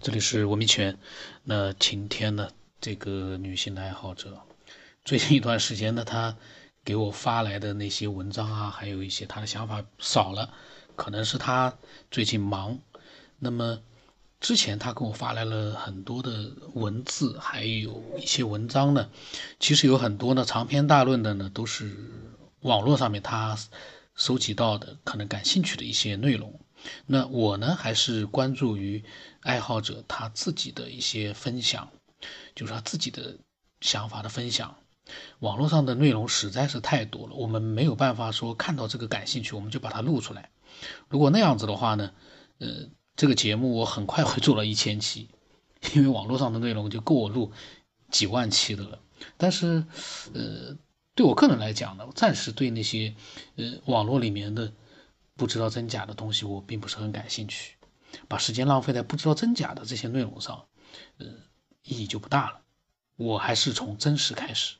这里是文明泉。那晴天呢？这个女性的爱好者，最近一段时间呢，她给我发来的那些文章啊，还有一些她的想法少了，可能是她最近忙。那么之前她给我发来了很多的文字，还有一些文章呢，其实有很多呢长篇大论的呢，都是网络上面她收集到的，可能感兴趣的一些内容。那我呢，还是关注于爱好者他自己的一些分享，就是他自己的想法的分享。网络上的内容实在是太多了，我们没有办法说看到这个感兴趣，我们就把它录出来。如果那样子的话呢，呃，这个节目我很快会做了一千期，因为网络上的内容就够我录几万期的了。但是，呃，对我个人来讲呢，暂时对那些呃网络里面的。不知道真假的东西，我并不是很感兴趣，把时间浪费在不知道真假的这些内容上，呃，意义就不大了。我还是从真实开始。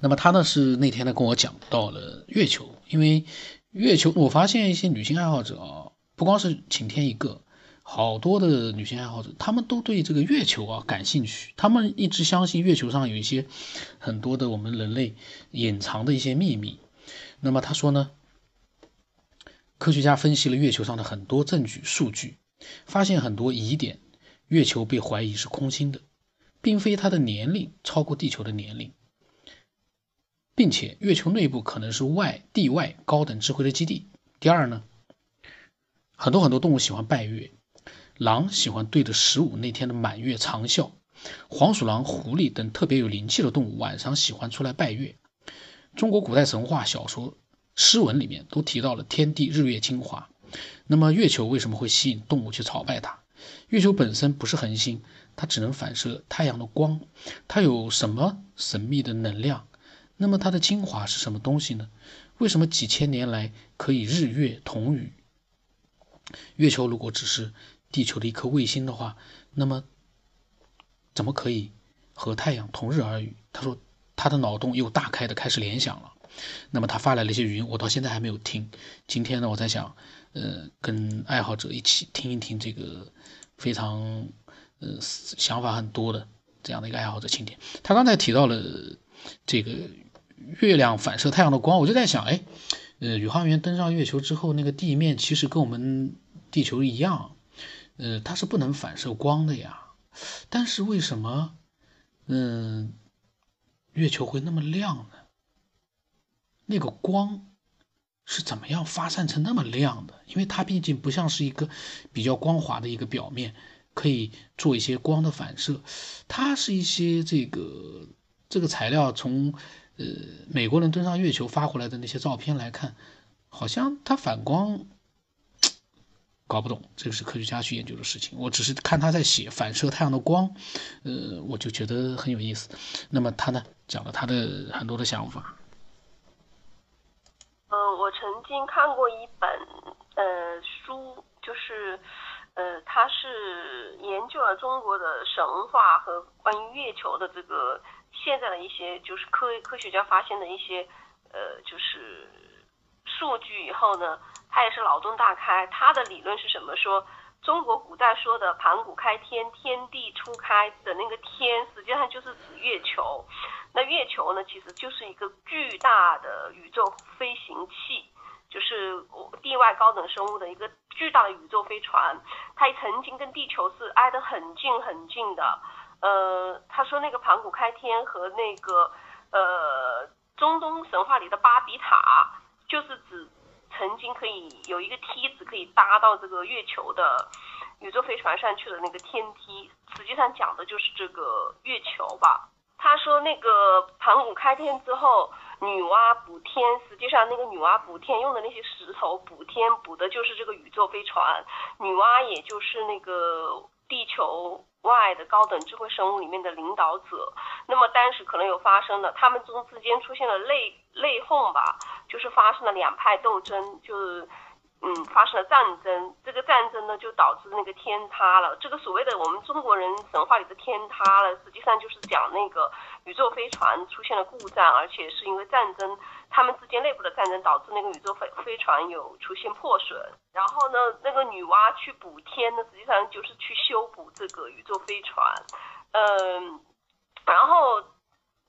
那么他呢是那天呢跟我讲到了月球，因为月球，我发现一些女性爱好者啊，不光是晴天一个，好多的女性爱好者，她们都对这个月球啊感兴趣，她们一直相信月球上有一些很多的我们人类隐藏的一些秘密。那么他说呢？科学家分析了月球上的很多证据数据，发现很多疑点。月球被怀疑是空心的，并非它的年龄超过地球的年龄，并且月球内部可能是外地外高等智慧的基地。第二呢，很多很多动物喜欢拜月，狼喜欢对着十五那天的满月长啸，黄鼠狼、狐狸等特别有灵气的动物晚上喜欢出来拜月。中国古代神话小说。诗文里面都提到了天地日月精华，那么月球为什么会吸引动物去朝拜它？月球本身不是恒星，它只能反射太阳的光，它有什么神秘的能量？那么它的精华是什么东西呢？为什么几千年来可以日月同语？月球如果只是地球的一颗卫星的话，那么怎么可以和太阳同日而语？他说他的脑洞又大开的开始联想了。那么他发来了一些语音，我到现在还没有听。今天呢，我在想，呃，跟爱好者一起听一听这个非常呃想法很多的这样的一个爱好者请帖。他刚才提到了这个月亮反射太阳的光，我就在想，哎，呃，宇航员登上月球之后，那个地面其实跟我们地球一样，呃，它是不能反射光的呀。但是为什么，嗯，月球会那么亮呢？那个光是怎么样发散成那么亮的？因为它毕竟不像是一个比较光滑的一个表面，可以做一些光的反射。它是一些这个这个材料从呃美国人登上月球发回来的那些照片来看，好像它反光，搞不懂。这个是科学家去研究的事情。我只是看他在写反射太阳的光，呃，我就觉得很有意思。那么他呢讲了他的很多的想法。呃，我曾经看过一本呃书，就是，呃，它是研究了中国的神话和关于月球的这个现在的一些就是科科学家发现的一些呃就是数据以后呢，他也是脑洞大开。他的理论是什么？说中国他说的盘古开天，天地初开的那个天，实际上就是指月球。那月球呢，其实就是一个巨大的宇宙飞行器，就是地外高等生物的一个巨大的宇宙飞船。它曾经跟地球是挨得很近很近的。呃，他说那个盘古开天和那个呃中东神话里的巴比塔，就是指曾经可以有一个梯子可以搭到这个月球的宇宙飞船上去的那个天梯，实际上讲的就是这个月球吧。他说那个盘古开天之后，女娲补天，实际上那个女娲补天用的那些石头补天补的就是这个宇宙飞船。女娲也就是那个地球外的高等智慧生物里面的领导者。那么当时可能有发生了，他们中之间出现了内内讧吧，就是发生了两派斗争，就是嗯，发生了战争，这个战争呢就导致那个天塌了。这个所谓的我们中国人神话里的天塌了，实际上就是讲那个宇宙飞船出现了故障，而且是因为战争，他们之间内部的战争导致那个宇宙飞飞船有出现破损。然后呢，那个女娲去补天呢，实际上就是去修补这个宇宙飞船。嗯，然后。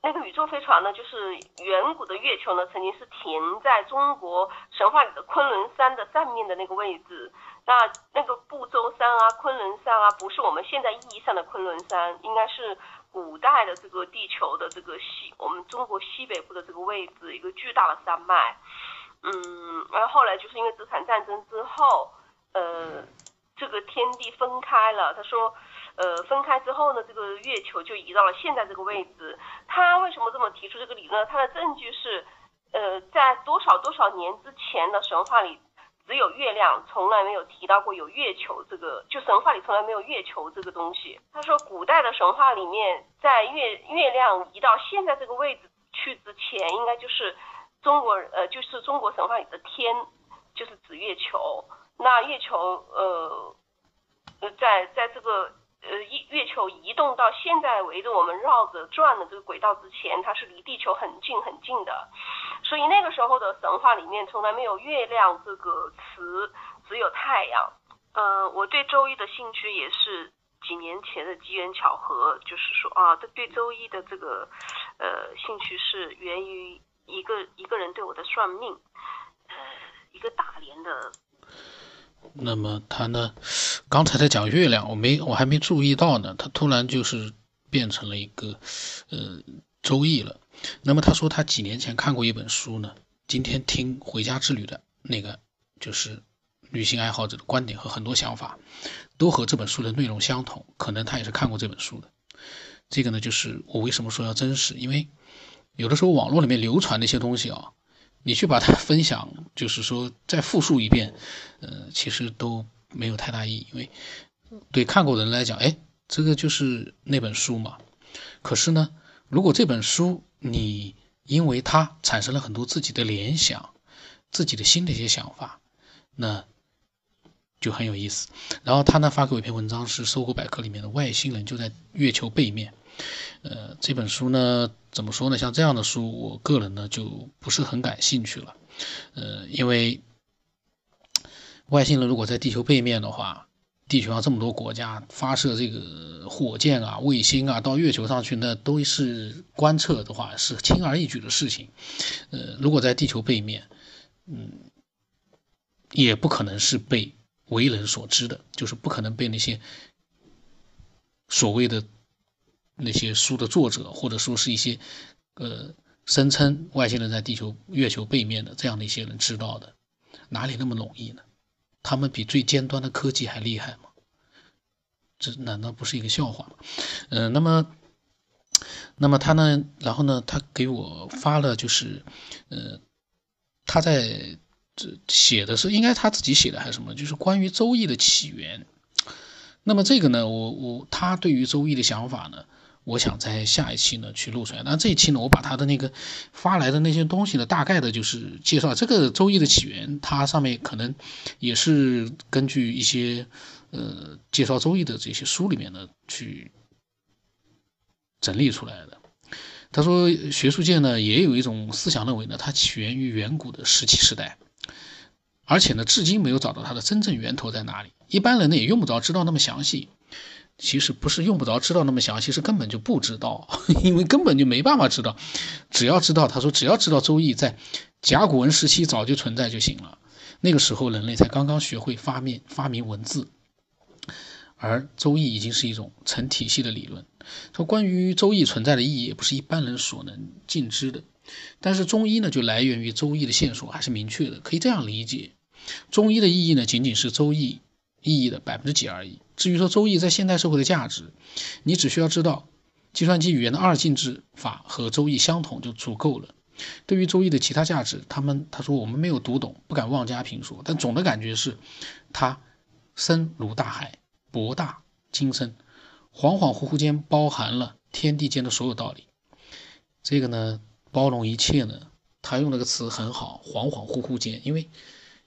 那个宇宙飞船呢，就是远古的月球呢，曾经是停在中国神话里的昆仑山的上面的那个位置。那那个不周山啊，昆仑山啊，不是我们现在意义上的昆仑山，应该是古代的这个地球的这个西，我们中国西北部的这个位置，一个巨大的山脉。嗯，然后后来就是因为这场战争之后，呃，这个天地分开了。他说。呃，分开之后呢，这个月球就移到了现在这个位置。他为什么这么提出这个理论？他的证据是，呃，在多少多少年之前的神话里，只有月亮，从来没有提到过有月球这个，就神话里从来没有月球这个东西。他说，古代的神话里面，在月月亮移到现在这个位置去之前，应该就是中国呃，就是中国神话里的天，就是指月球。那月球呃，在在这个。呃，月月球移动到现在围着我们绕着转的这个轨道之前，它是离地球很近很近的，所以那个时候的神话里面从来没有月亮这个词，只有太阳。呃，我对周易的兴趣也是几年前的机缘巧合，就是说啊，这对周易的这个呃兴趣是源于一个一个人对我的算命，呃，一个大连的。那么他呢？刚才在讲月亮，我没我还没注意到呢。他突然就是变成了一个呃周易了。那么他说他几年前看过一本书呢，今天听回家之旅的那个就是旅行爱好者的观点和很多想法都和这本书的内容相同。可能他也是看过这本书的。这个呢，就是我为什么说要真实，因为有的时候网络里面流传那些东西啊。你去把它分享，就是说再复述一遍，呃，其实都没有太大意义，因为对看过的人来讲，哎，这个就是那本书嘛。可是呢，如果这本书你因为它产生了很多自己的联想，自己的新的一些想法，那就很有意思。然后他呢发给我一篇文章，是搜狗百科里面的外星人就在月球背面。呃，这本书呢，怎么说呢？像这样的书，我个人呢就不是很感兴趣了。呃，因为外星人如果在地球背面的话，地球上这么多国家发射这个火箭啊、卫星啊到月球上去，那都是观测的话是轻而易举的事情。呃，如果在地球背面，嗯，也不可能是被为人所知的，就是不可能被那些所谓的。那些书的作者，或者说是一些，呃，声称外星人在地球、月球背面的这样的一些人知道的，哪里那么容易呢？他们比最尖端的科技还厉害吗？这难道不是一个笑话吗？嗯，那么，那么他呢？然后呢？他给我发了，就是，呃，他在这写的是应该他自己写的还是什么？就是关于周易的起源。那么这个呢，我我他对于周易的想法呢？我想在下一期呢去录出来，那这一期呢，我把他的那个发来的那些东西呢，大概的就是介绍这个周易的起源，它上面可能也是根据一些呃介绍周易的这些书里面呢去整理出来的。他说，学术界呢也有一种思想认为呢，它起源于远古的石器时代，而且呢，至今没有找到它的真正源头在哪里。一般人呢也用不着知道那么详细。其实不是用不着知道那么详细，是根本就不知道，因为根本就没办法知道。只要知道，他说只要知道周易在甲骨文时期早就存在就行了。那个时候人类才刚刚学会发明发明文字，而周易已经是一种成体系的理论。说关于周易存在的意义，也不是一般人所能尽知的。但是中医呢，就来源于周易的线索还是明确的，可以这样理解：中医的意义呢，仅仅是周易。意义的百分之几而已。至于说周易在现代社会的价值，你只需要知道计算机语言的二进制法和周易相同就足够了。对于周易的其他价值，他们他说我们没有读懂，不敢妄加评说。但总的感觉是，它深如大海，博大精深，恍恍惚惚间包含了天地间的所有道理。这个呢，包容一切呢，他用那个词很好，恍恍惚惚间，因为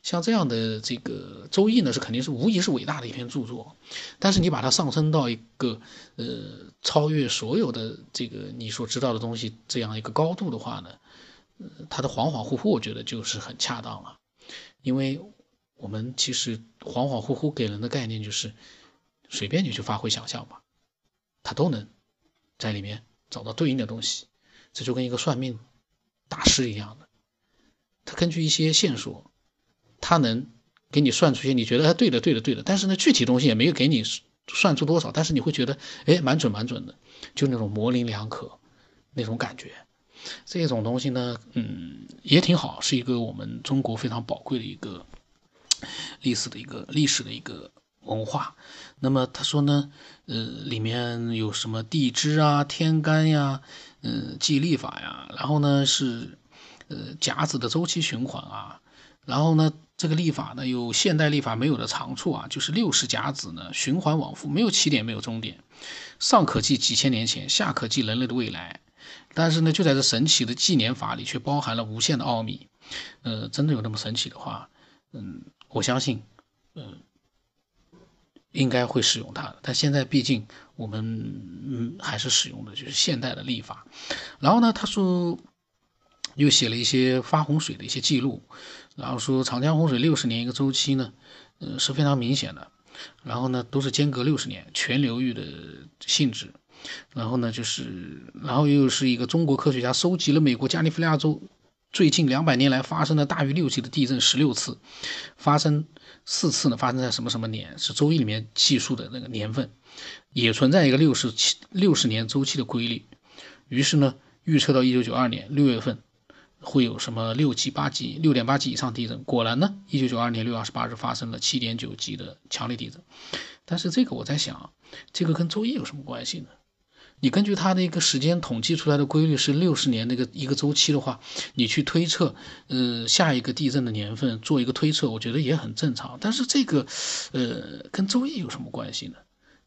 像这样的这个《周易》呢，是肯定是无疑是伟大的一篇著作，但是你把它上升到一个呃超越所有的这个你所知道的东西这样一个高度的话呢，呃，它的恍恍惚惚，我觉得就是很恰当了，因为我们其实恍恍惚惚给人的概念就是随便你去发挥想象吧，它都能在里面找到对应的东西，这就跟一个算命大师一样的，他根据一些线索。他能给你算出些你觉得哎对的对的对的，但是呢具体东西也没有给你算出多少，但是你会觉得哎蛮准蛮准的，就那种模棱两可那种感觉，这种东西呢嗯也挺好，是一个我们中国非常宝贵的一个历史的一个历史的一个文化。那么他说呢呃里面有什么地支啊天干呀嗯记历法呀，然后呢是呃甲子的周期循环啊，然后呢。这个历法呢，有现代历法没有的长处啊，就是六十甲子呢循环往复，没有起点，没有终点，上可记几千年前，下可记人类的未来。但是呢，就在这神奇的纪年法里，却包含了无限的奥秘。呃，真的有那么神奇的话，嗯，我相信，嗯，应该会使用它的。但现在毕竟我们嗯还是使用的就是现代的历法。然后呢，他说又写了一些发洪水的一些记录。然后说长江洪水六十年一个周期呢，呃是非常明显的。然后呢都是间隔六十年，全流域的性质。然后呢就是，然后又是一个中国科学家收集了美国加利福尼亚州最近两百年来发生的大于六级的地震十六次，发生四次呢发生在什么什么年，是周易里面记述的那个年份，也存在一个六十七六十年周期的规律。于是呢预测到一九九二年六月份。会有什么六级、八级、六点八级以上地震？果然呢，一九九二年六月二十八日发生了七点九级的强烈地震。但是这个我在想，这个跟周易有什么关系呢？你根据它的一个时间统计出来的规律是六十年那个一个周期的话，你去推测，呃，下一个地震的年份做一个推测，我觉得也很正常。但是这个，呃，跟周易有什么关系呢？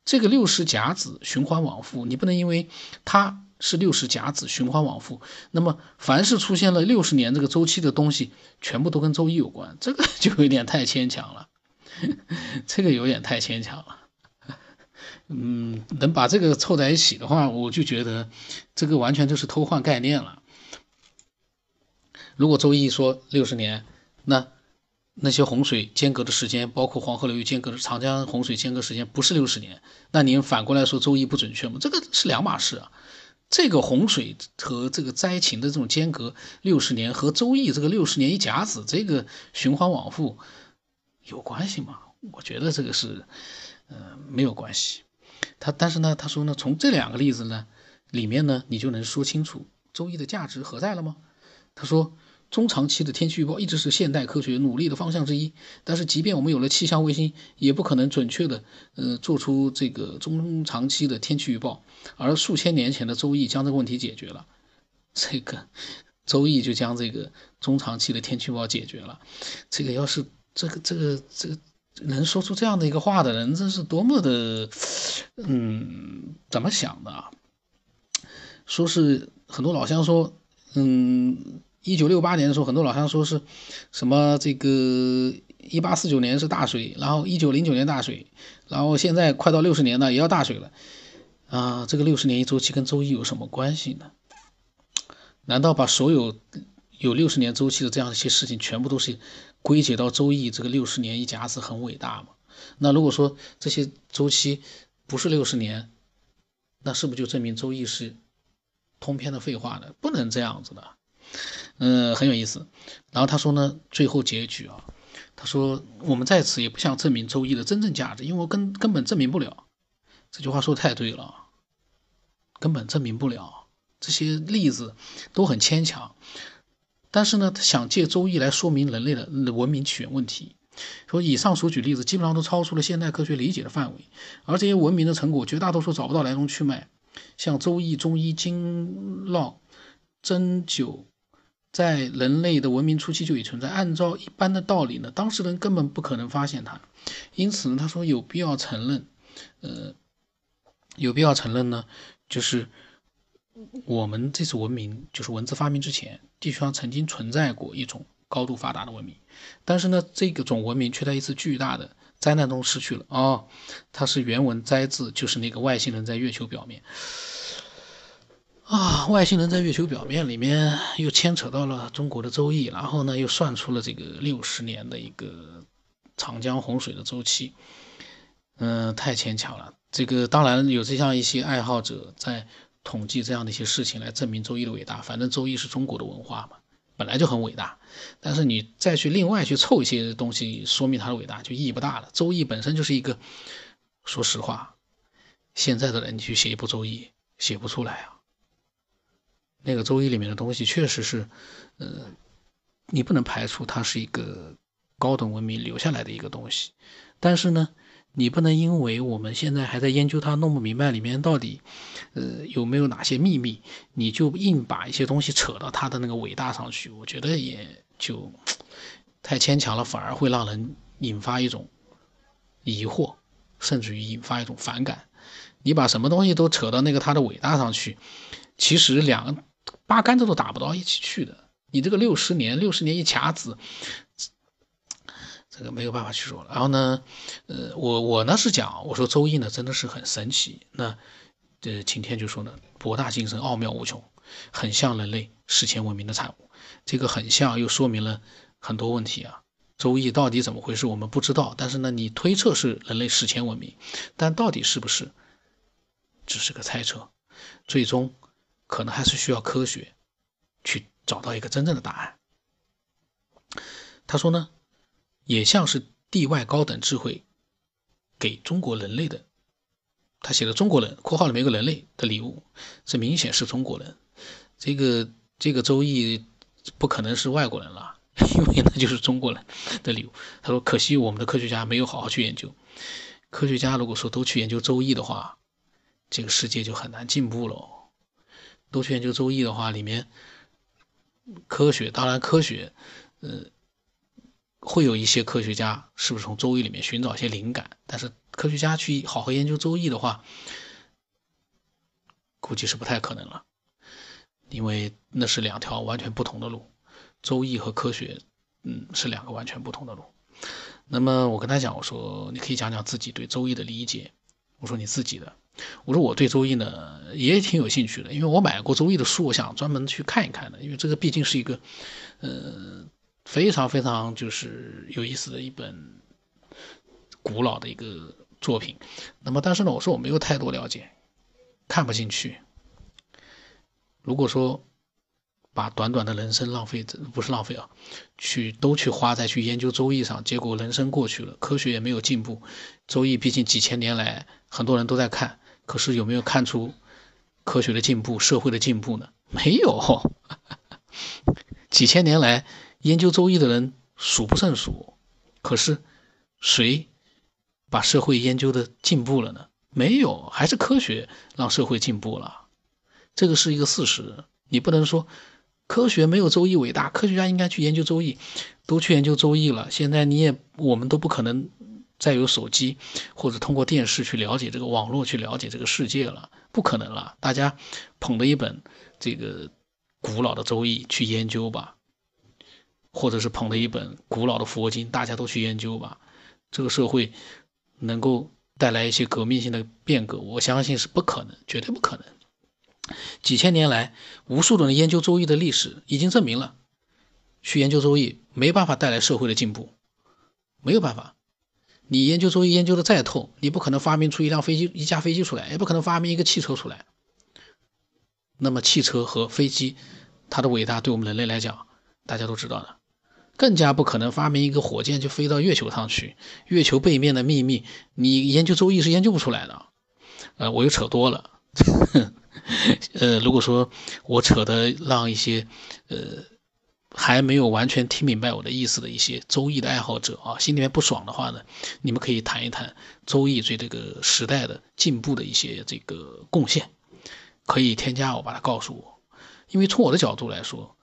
这个六十甲子循环往复，你不能因为它。是六十甲子循环往复，那么凡是出现了六十年这个周期的东西，全部都跟周一有关，这个 就有点太牵强了，这个有点太牵强了。嗯，能把这个凑在一起的话，我就觉得这个完全就是偷换概念了。如果周一说六十年，那那些洪水间隔的时间，包括黄河流域间隔的长江洪水间隔时间不是六十年，那您反过来说周一不准确吗？这个是两码事啊。这个洪水和这个灾情的这种间隔六十年，和周易这个六十年一甲子这个循环往复有关系吗？我觉得这个是，呃，没有关系。他但是呢，他说呢，从这两个例子呢里面呢，你就能说清楚周易的价值何在了吗？他说。中长期的天气预报一直是现代科学努力的方向之一，但是即便我们有了气象卫星，也不可能准确的呃做出这个中长期的天气预报。而数千年前的周易将这个问题解决了，这个周易就将这个中长期的天气预报解决了。这个要是这个这个这个能说出这样的一个话的人，真是多么的嗯怎么想的啊？说是很多老乡说嗯。一九六八年的时候，很多老乡说是什么这个一八四九年是大水，然后一九零九年大水，然后现在快到六十年了也要大水了，啊，这个六十年一周期跟周易有什么关系呢？难道把所有有六十年周期的这样一些事情全部都是归结到周易这个六十年一甲子很伟大吗？那如果说这些周期不是六十年，那是不是就证明周易是通篇的废话呢？不能这样子的。嗯，很有意思。然后他说呢，最后结局啊，他说我们在此也不想证明周易的真正价值，因为我根根本证明不了。这句话说的太对了，根本证明不了。这些例子都很牵强。但是呢，他想借周易来说明人类的文明起源问题。说以上所举例子基本上都超出了现代科学理解的范围，而这些文明的成果绝大多数找不到来龙去脉，像周易、中医、经络、针灸。在人类的文明初期就已存在。按照一般的道理呢，当事人根本不可能发现它。因此呢，他说有必要承认，呃，有必要承认呢，就是我们这次文明，就是文字发明之前，地球上曾经存在过一种高度发达的文明，但是呢，这个种文明却在一次巨大的灾难中失去了。哦，它是原文摘自，就是那个外星人在月球表面。啊，外星人在月球表面里面又牵扯到了中国的周易，然后呢，又算出了这个六十年的一个长江洪水的周期。嗯，太牵强了。这个当然有这样一些爱好者在统计这样的一些事情来证明周易的伟大。反正周易是中国的文化嘛，本来就很伟大。但是你再去另外去凑一些东西说明它的伟大，就意义不大了。周易本身就是一个，说实话，现在的人你去写一部周易写不出来啊。那个周易里面的东西确实是，呃，你不能排除它是一个高等文明留下来的一个东西，但是呢，你不能因为我们现在还在研究它，弄不明白里面到底，呃，有没有哪些秘密，你就硬把一些东西扯到它的那个伟大上去，我觉得也就太牵强了，反而会让人引发一种疑惑，甚至于引发一种反感。你把什么东西都扯到那个它的伟大上去，其实两。八竿子都打不到一起去的，你这个六十年，六十年一卡子，这个没有办法去说了。然后呢，呃，我我呢是讲，我说周易呢真的是很神奇。那这晴天就说呢，博大精深，奥妙无穷，很像人类史前文明的产物。这个很像，又说明了很多问题啊。周易到底怎么回事，我们不知道。但是呢，你推测是人类史前文明，但到底是不是，只是个猜测，最终。可能还是需要科学去找到一个真正的答案。他说呢，也像是地外高等智慧给中国人类的。他写的“中国人”（括号里面有个人类的礼物），这明显是中国人。这个这个周易不可能是外国人了，因为那就是中国人的礼物。他说：“可惜我们的科学家没有好好去研究。科学家如果说都去研究周易的话，这个世界就很难进步了。”都去研究周易的话，里面科学当然科学，呃，会有一些科学家是不是从周易里面寻找一些灵感？但是科学家去好好研究周易的话，估计是不太可能了，因为那是两条完全不同的路，周易和科学，嗯，是两个完全不同的路。那么我跟他讲，我说你可以讲讲自己对周易的理解，我说你自己的。我说我对周易呢也挺有兴趣的，因为我买过周易的书，我想专门去看一看的。因为这个毕竟是一个，呃，非常非常就是有意思的一本古老的一个作品。那么，但是呢，我说我没有太多了解，看不进去。如果说把短短的人生浪费，不是浪费啊，去都去花在去研究周易上，结果人生过去了，科学也没有进步。周易毕竟几千年来很多人都在看。可是有没有看出科学的进步、社会的进步呢？没有，几千年来研究周易的人数不胜数。可是谁把社会研究的进步了呢？没有，还是科学让社会进步了。这个是一个事实，你不能说科学没有周易伟大。科学家应该去研究周易，都去研究周易了。现在你也我们都不可能。再有手机或者通过电视去了解这个网络，去了解这个世界了，不可能了。大家捧着一本这个古老的周易去研究吧，或者是捧着一本古老的佛经，大家都去研究吧。这个社会能够带来一些革命性的变革，我相信是不可能，绝对不可能。几千年来，无数的人研究周易的历史已经证明了，去研究周易没办法带来社会的进步，没有办法。你研究周易研究的再透，你不可能发明出一辆飞机、一架飞机出来，也不可能发明一个汽车出来。那么汽车和飞机，它的伟大对我们人类来讲，大家都知道的，更加不可能发明一个火箭就飞到月球上去。月球背面的秘密，你研究周易是研究不出来的。呃，我又扯多了。呃，如果说我扯的让一些，呃。还没有完全听明白我的意思的一些周易的爱好者啊，心里面不爽的话呢，你们可以谈一谈周易对这个时代的进步的一些这个贡献，可以添加我，把它告诉我。因为从我的角度来说，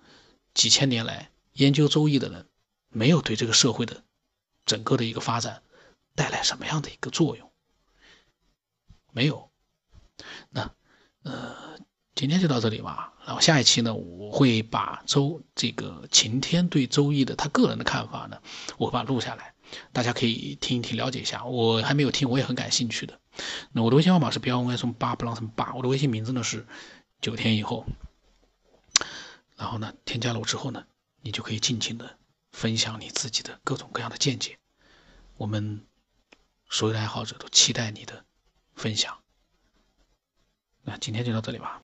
几千年来研究周易的人，没有对这个社会的整个的一个发展带来什么样的一个作用，没有。那呃。今天就到这里吧。然后下一期呢，我会把周这个晴天对周易的他个人的看法呢，我会把它录下来，大家可以听一听，了解一下。我还没有听，我也很感兴趣的。那我的微信号码是标 n 什么八不让什么八，我的微信名字呢是九天以后。然后呢，添加了我之后呢，你就可以尽情的分享你自己的各种各样的见解。我们所有的爱好者都期待你的分享。那今天就到这里吧。